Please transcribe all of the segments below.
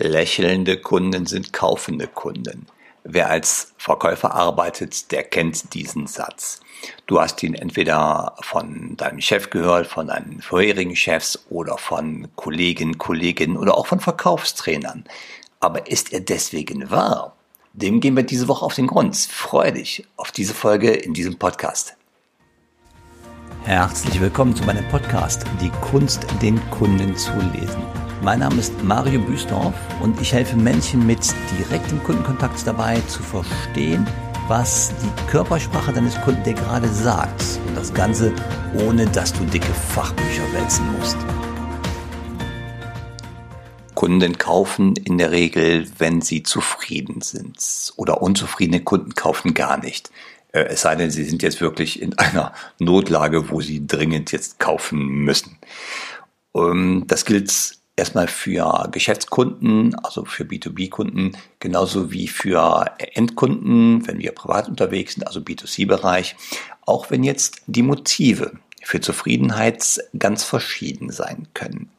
Lächelnde Kunden sind kaufende Kunden. Wer als Verkäufer arbeitet, der kennt diesen Satz. Du hast ihn entweder von deinem Chef gehört, von deinen vorherigen Chefs oder von Kollegen, Kolleginnen oder auch von Verkaufstrainern. Aber ist er deswegen wahr? Dem gehen wir diese Woche auf den Grund. Freue dich auf diese Folge in diesem Podcast. Herzlich willkommen zu meinem Podcast Die Kunst, den Kunden zu lesen. Mein Name ist Mario Büsdorf und ich helfe Menschen mit direktem Kundenkontakt dabei zu verstehen, was die Körpersprache deines Kunden dir gerade sagt. Und das Ganze ohne dass du dicke Fachbücher wälzen musst. Kunden kaufen in der Regel, wenn sie zufrieden sind. Oder unzufriedene Kunden kaufen gar nicht. Äh, es sei denn, sie sind jetzt wirklich in einer Notlage, wo sie dringend jetzt kaufen müssen. Ähm, das gilt erstmal für Geschäftskunden, also für B2B-Kunden, genauso wie für Endkunden, wenn wir privat unterwegs sind, also B2C-Bereich, auch wenn jetzt die Motive für Zufriedenheit ganz verschieden sein können.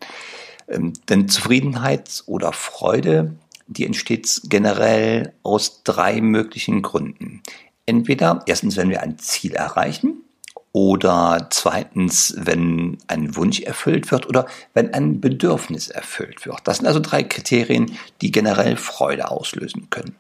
Ähm, denn Zufriedenheit oder Freude, die entsteht generell aus drei möglichen Gründen. Entweder erstens, wenn wir ein Ziel erreichen, oder zweitens, wenn ein Wunsch erfüllt wird oder wenn ein Bedürfnis erfüllt wird. Das sind also drei Kriterien, die generell Freude auslösen können.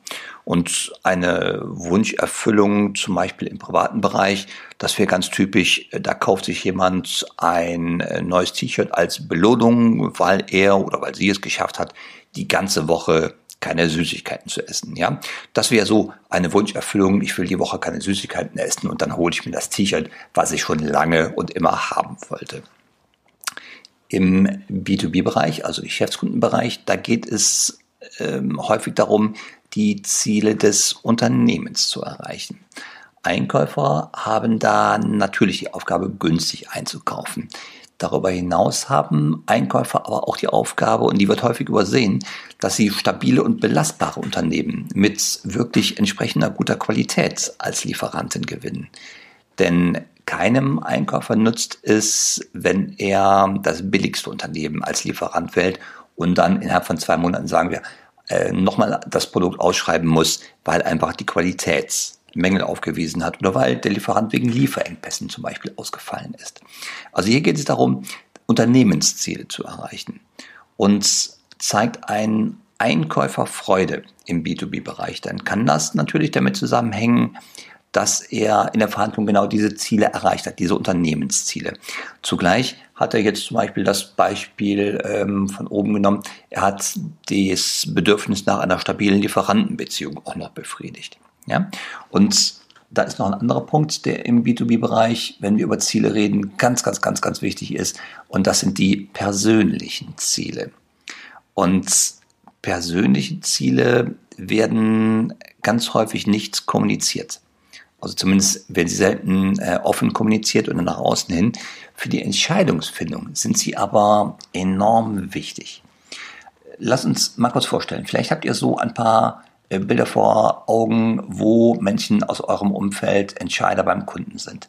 Und eine Wunscherfüllung, zum Beispiel im privaten Bereich, das wäre ganz typisch, da kauft sich jemand ein äh, neues T-Shirt als Belohnung, weil er oder weil sie es geschafft hat, die ganze Woche keine Süßigkeiten zu essen. Ja, das wäre so eine Wunscherfüllung. Ich will die Woche keine Süßigkeiten essen und dann hole ich mir das T-Shirt, was ich schon lange und immer haben wollte. Im B2B-Bereich, also Geschäftskundenbereich, da geht es ähm, häufig darum, die Ziele des Unternehmens zu erreichen. Einkäufer haben da natürlich die Aufgabe, günstig einzukaufen. Darüber hinaus haben Einkäufer aber auch die Aufgabe, und die wird häufig übersehen, dass sie stabile und belastbare Unternehmen mit wirklich entsprechender guter Qualität als Lieferanten gewinnen. Denn keinem Einkäufer nutzt es, wenn er das billigste Unternehmen als Lieferant wählt und dann innerhalb von zwei Monaten sagen wir, äh, nochmal das Produkt ausschreiben muss, weil einfach die Qualität Mängel aufgewiesen hat oder weil der Lieferant wegen Lieferengpässen zum Beispiel ausgefallen ist. Also hier geht es darum, Unternehmensziele zu erreichen. Und zeigt ein Einkäufer Freude im B2B-Bereich, dann kann das natürlich damit zusammenhängen, dass er in der Verhandlung genau diese Ziele erreicht hat, diese Unternehmensziele. Zugleich hat er jetzt zum Beispiel das Beispiel ähm, von oben genommen, er hat das Bedürfnis nach einer stabilen Lieferantenbeziehung auch noch befriedigt. Ja? Und da ist noch ein anderer Punkt, der im B2B-Bereich, wenn wir über Ziele reden, ganz, ganz, ganz, ganz wichtig ist. Und das sind die persönlichen Ziele. Und persönliche Ziele werden ganz häufig nicht kommuniziert. Also zumindest werden sie selten äh, offen kommuniziert oder nach außen hin. Für die Entscheidungsfindung sind sie aber enorm wichtig. Lass uns mal kurz vorstellen. Vielleicht habt ihr so ein paar Bilder vor Augen, wo Menschen aus eurem Umfeld Entscheider beim Kunden sind.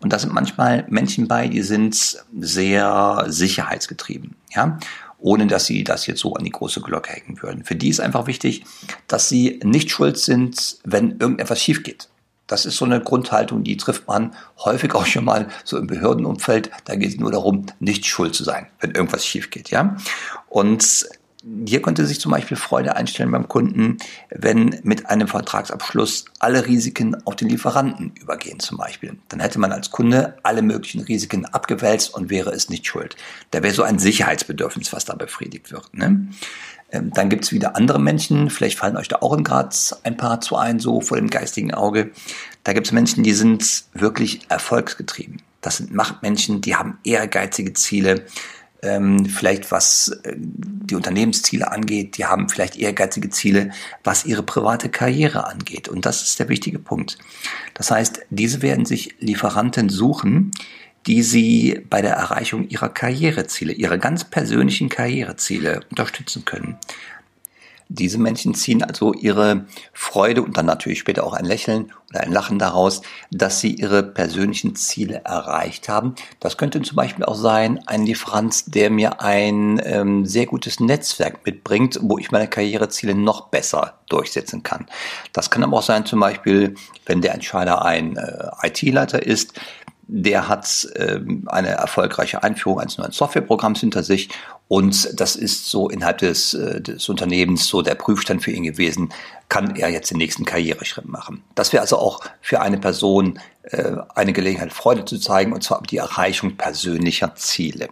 Und da sind manchmal Menschen bei, die sind sehr sicherheitsgetrieben, ja, ohne dass sie das jetzt so an die große Glocke hängen würden. Für die ist einfach wichtig, dass sie nicht schuld sind, wenn irgendetwas schief geht. Das ist so eine Grundhaltung, die trifft man häufig auch schon mal so im Behördenumfeld. Da geht es nur darum, nicht schuld zu sein, wenn irgendwas schief geht, ja. Und hier könnte sich zum Beispiel Freude einstellen beim Kunden, wenn mit einem Vertragsabschluss alle Risiken auf den Lieferanten übergehen zum Beispiel. Dann hätte man als Kunde alle möglichen Risiken abgewälzt und wäre es nicht schuld. Da wäre so ein Sicherheitsbedürfnis, was da befriedigt wird. Ne? Ähm, dann gibt's wieder andere Menschen, vielleicht fallen euch da auch in Graz ein paar zu ein, so vor dem geistigen Auge. Da gibt's Menschen, die sind wirklich erfolgsgetrieben. Das sind Machtmenschen, die haben ehrgeizige Ziele, ähm, vielleicht was äh, die Unternehmensziele angeht, die haben vielleicht ehrgeizige Ziele, was ihre private Karriere angeht. Und das ist der wichtige Punkt. Das heißt, diese werden sich Lieferanten suchen, die sie bei der Erreichung ihrer Karriereziele, ihrer ganz persönlichen Karriereziele unterstützen können. Diese Menschen ziehen also ihre Freude und dann natürlich später auch ein Lächeln oder ein Lachen daraus, dass sie ihre persönlichen Ziele erreicht haben. Das könnte zum Beispiel auch sein, ein Lieferant, der mir ein ähm, sehr gutes Netzwerk mitbringt, wo ich meine Karriereziele noch besser durchsetzen kann. Das kann aber auch sein, zum Beispiel, wenn der Entscheider ein äh, IT-Leiter ist, der hat ähm, eine erfolgreiche Einführung eines neuen Softwareprogramms hinter sich und das ist so innerhalb des, äh, des Unternehmens so der Prüfstand für ihn gewesen, kann er jetzt den nächsten Karriereschritt machen. Das wäre also auch für eine Person äh, eine Gelegenheit, Freude zu zeigen und zwar die Erreichung persönlicher Ziele.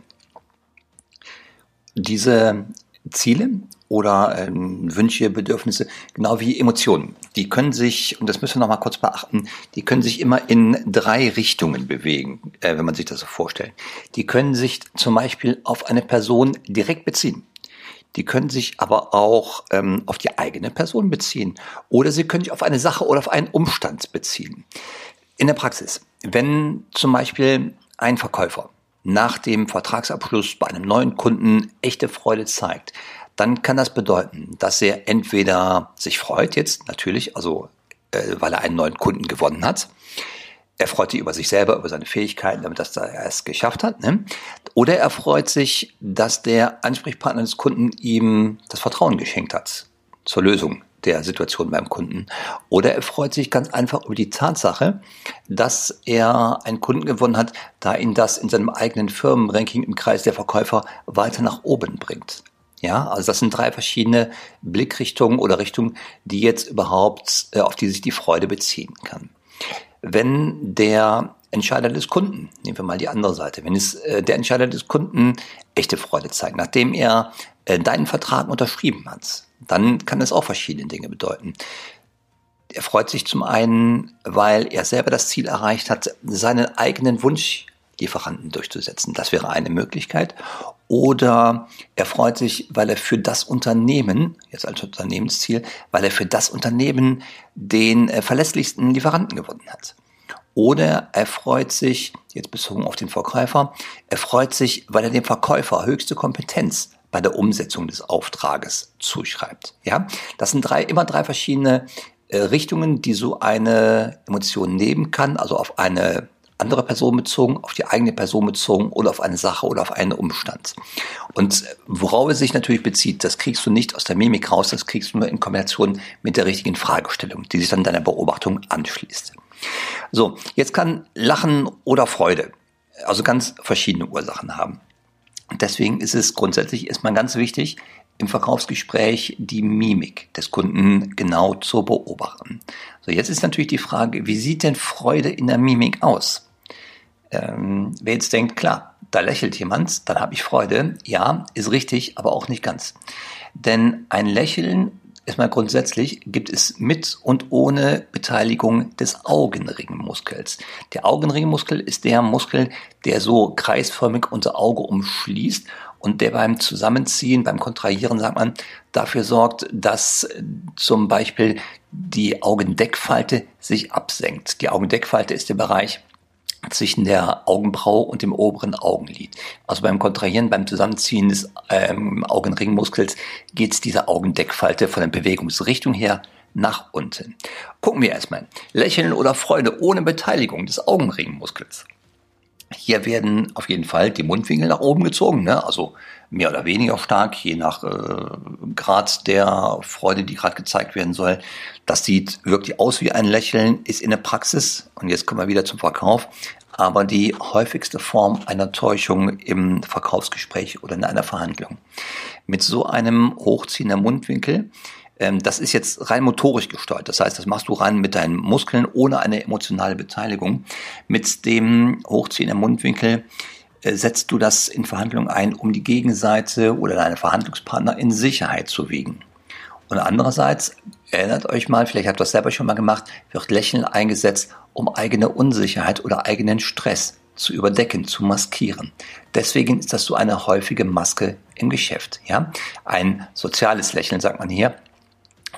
Diese Ziele oder ähm, Wünsche, Bedürfnisse, genau wie Emotionen. Die können sich, und das müssen wir nochmal kurz beachten, die können sich immer in drei Richtungen bewegen, äh, wenn man sich das so vorstellt. Die können sich zum Beispiel auf eine Person direkt beziehen. Die können sich aber auch ähm, auf die eigene Person beziehen. Oder sie können sich auf eine Sache oder auf einen Umstand beziehen. In der Praxis, wenn zum Beispiel ein Verkäufer nach dem Vertragsabschluss bei einem neuen Kunden echte Freude zeigt, dann kann das bedeuten, dass er entweder sich freut jetzt natürlich, also äh, weil er einen neuen Kunden gewonnen hat, er freut sich über sich selber, über seine Fähigkeiten, damit das er es geschafft hat. Ne? Oder er freut sich, dass der Ansprechpartner des Kunden ihm das Vertrauen geschenkt hat zur Lösung der Situation beim Kunden. Oder er freut sich ganz einfach über die Tatsache, dass er einen Kunden gewonnen hat, da ihn das in seinem eigenen Firmenranking im Kreis der Verkäufer weiter nach oben bringt. Ja, also das sind drei verschiedene Blickrichtungen oder Richtungen, die jetzt überhaupt, äh, auf die sich die Freude beziehen kann. Wenn der Entscheider des Kunden, nehmen wir mal die andere Seite, wenn es äh, der Entscheider des Kunden echte Freude zeigt, nachdem er äh, deinen Vertrag unterschrieben hat, dann kann es auch verschiedene Dinge bedeuten. Er freut sich zum einen, weil er selber das Ziel erreicht hat, seinen eigenen Wunschlieferanten durchzusetzen. Das wäre eine Möglichkeit. Oder er freut sich, weil er für das Unternehmen, jetzt als Unternehmensziel, weil er für das Unternehmen den äh, verlässlichsten Lieferanten gewonnen hat. Oder er freut sich, jetzt bezogen auf den Verkäufer, er freut sich, weil er dem Verkäufer höchste Kompetenz bei der Umsetzung des Auftrages zuschreibt. Ja, das sind drei, immer drei verschiedene äh, Richtungen, die so eine Emotion nehmen kann, also auf eine andere Person bezogen, auf die eigene Person bezogen oder auf eine Sache oder auf einen Umstand. Und worauf es sich natürlich bezieht, das kriegst du nicht aus der Mimik raus, das kriegst du nur in Kombination mit der richtigen Fragestellung, die sich dann deiner Beobachtung anschließt. So, jetzt kann Lachen oder Freude, also ganz verschiedene Ursachen haben. Deswegen ist es grundsätzlich erstmal ganz wichtig, im Verkaufsgespräch die Mimik des Kunden genau zu beobachten. So, jetzt ist natürlich die Frage, wie sieht denn Freude in der Mimik aus? Ähm, wer jetzt denkt, klar, da lächelt jemand, dann habe ich Freude. Ja, ist richtig, aber auch nicht ganz. Denn ein Lächeln erstmal grundsätzlich gibt es mit und ohne Beteiligung des Augenringmuskels. Der Augenringmuskel ist der Muskel, der so kreisförmig unser Auge umschließt und der beim Zusammenziehen, beim Kontrahieren, sagt man, dafür sorgt, dass zum Beispiel die Augendeckfalte sich absenkt. Die Augendeckfalte ist der Bereich, zwischen der Augenbraue und dem oberen Augenlid. Also beim Kontrahieren, beim Zusammenziehen des ähm, Augenringmuskels geht diese Augendeckfalte von der Bewegungsrichtung her nach unten. Gucken wir erstmal. Lächeln oder Freude ohne Beteiligung des Augenringmuskels. Hier werden auf jeden Fall die Mundwinkel nach oben gezogen, ne? also mehr oder weniger stark, je nach äh, Grad der Freude, die gerade gezeigt werden soll. Das sieht wirklich aus wie ein Lächeln, ist in der Praxis, und jetzt kommen wir wieder zum Verkauf, aber die häufigste Form einer Täuschung im Verkaufsgespräch oder in einer Verhandlung. Mit so einem Hochziehen der Mundwinkel ähm, das ist jetzt rein motorisch gesteuert. Das heißt, das machst du rein mit deinen Muskeln ohne eine emotionale Beteiligung. Mit dem Hochziehen im Mundwinkel setzt du das in Verhandlungen ein, um die Gegenseite oder deine Verhandlungspartner in Sicherheit zu wiegen. Und andererseits, erinnert euch mal, vielleicht habt ihr das selber schon mal gemacht, wird Lächeln eingesetzt, um eigene Unsicherheit oder eigenen Stress zu überdecken, zu maskieren. Deswegen ist das so eine häufige Maske im Geschäft. Ja, ein soziales Lächeln sagt man hier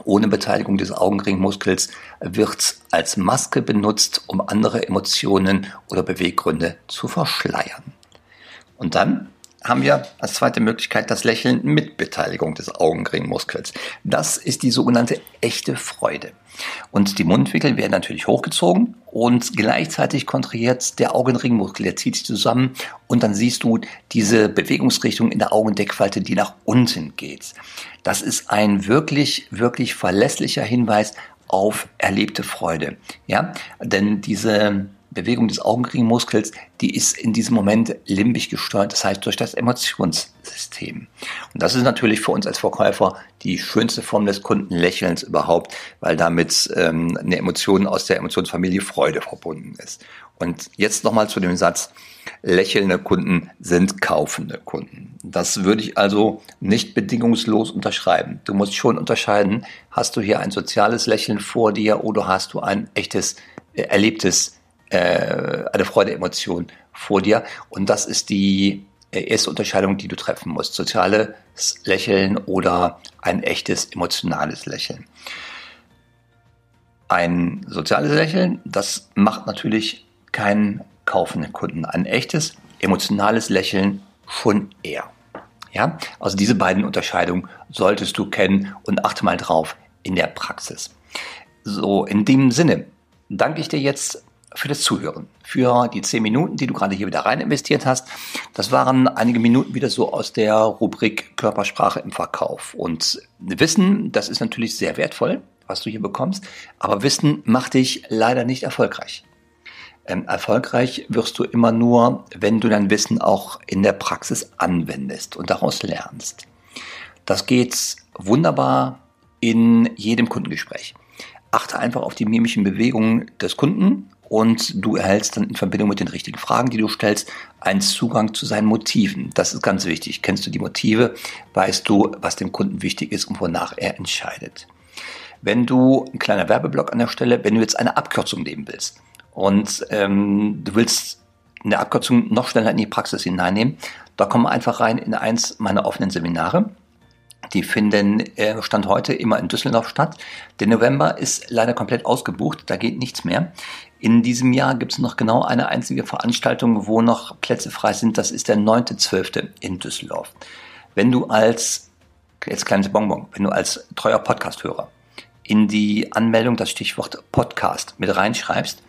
ohne Beteiligung des Augenringmuskels wird als Maske benutzt, um andere Emotionen oder Beweggründe zu verschleiern. Und dann haben wir als zweite Möglichkeit das Lächeln mit Beteiligung des Augenringmuskels. Das ist die sogenannte echte Freude. Und die Mundwinkel werden natürlich hochgezogen und gleichzeitig kontrahiert der Augenringmuskel, der zieht sich zusammen und dann siehst du diese Bewegungsrichtung in der Augendeckfalte, die nach unten geht. Das ist ein wirklich, wirklich verlässlicher Hinweis auf erlebte Freude. Ja, denn diese Bewegung des Augenringmuskels, die ist in diesem Moment limbisch gesteuert, das heißt durch das Emotionssystem. Und das ist natürlich für uns als Verkäufer die schönste Form des Kundenlächelns überhaupt, weil damit ähm, eine Emotion aus der Emotionsfamilie Freude verbunden ist. Und jetzt nochmal zu dem Satz, lächelnde Kunden sind kaufende Kunden. Das würde ich also nicht bedingungslos unterschreiben. Du musst schon unterscheiden, hast du hier ein soziales Lächeln vor dir oder hast du ein echtes, äh, erlebtes äh, eine Freude-Emotion vor dir. Und das ist die äh, erste Unterscheidung, die du treffen musst. Soziales Lächeln oder ein echtes emotionales Lächeln. Ein soziales Lächeln, das macht natürlich keinen kaufenden Kunden. Ein echtes emotionales Lächeln schon eher. Ja, also diese beiden Unterscheidungen solltest du kennen und achte mal drauf in der Praxis. So, in dem Sinne danke ich dir jetzt für das Zuhören, für die zehn Minuten, die du gerade hier wieder rein investiert hast. Das waren einige Minuten wieder so aus der Rubrik Körpersprache im Verkauf. Und Wissen, das ist natürlich sehr wertvoll, was du hier bekommst, aber Wissen macht dich leider nicht erfolgreich. Ähm, erfolgreich wirst du immer nur, wenn du dein Wissen auch in der Praxis anwendest und daraus lernst. Das geht wunderbar in jedem Kundengespräch. Achte einfach auf die mimischen Bewegungen des Kunden und du erhältst dann in Verbindung mit den richtigen Fragen, die du stellst, einen Zugang zu seinen Motiven. Das ist ganz wichtig. Kennst du die Motive, weißt du, was dem Kunden wichtig ist und wonach er entscheidet. Wenn du, ein kleiner Werbeblock an der Stelle, wenn du jetzt eine Abkürzung nehmen willst und ähm, du willst eine Abkürzung noch schneller in die Praxis hineinnehmen, da komm einfach rein in eins meiner offenen Seminare. Die finden äh, Stand heute immer in Düsseldorf statt. Der November ist leider komplett ausgebucht, da geht nichts mehr. In diesem Jahr gibt es noch genau eine einzige Veranstaltung, wo noch Plätze frei sind. Das ist der 9.12. in Düsseldorf. Wenn du als, jetzt kleines Bonbon, wenn du als treuer Podcast-Hörer in die Anmeldung das Stichwort Podcast mit reinschreibst,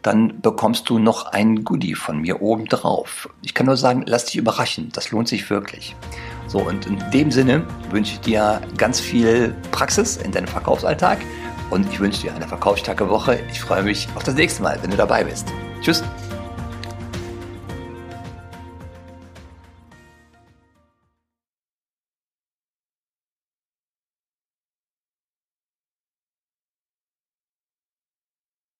dann bekommst du noch ein Goodie von mir oben drauf. Ich kann nur sagen, lass dich überraschen, das lohnt sich wirklich. So, und in dem Sinne wünsche ich dir ganz viel Praxis in deinem Verkaufsalltag und ich wünsche dir eine verkaufsstarke Woche. Ich freue mich auf das nächste Mal, wenn du dabei bist. Tschüss.